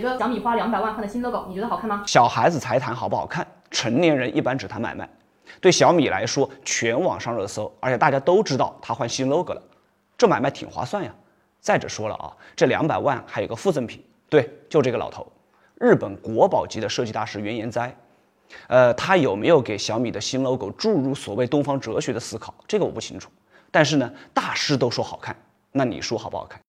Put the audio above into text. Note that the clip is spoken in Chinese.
一个小米花两百万换的新 logo，你觉得好看吗？小孩子才谈好不好看，成年人一般只谈买卖。对小米来说，全网上热搜，而且大家都知道他换新 logo 了，这买卖挺划算呀。再者说了啊，这两百万还有个附赠品，对，就这个老头，日本国宝级的设计大师原研哉。呃，他有没有给小米的新 logo 注入所谓东方哲学的思考？这个我不清楚。但是呢，大师都说好看，那你说好不好看？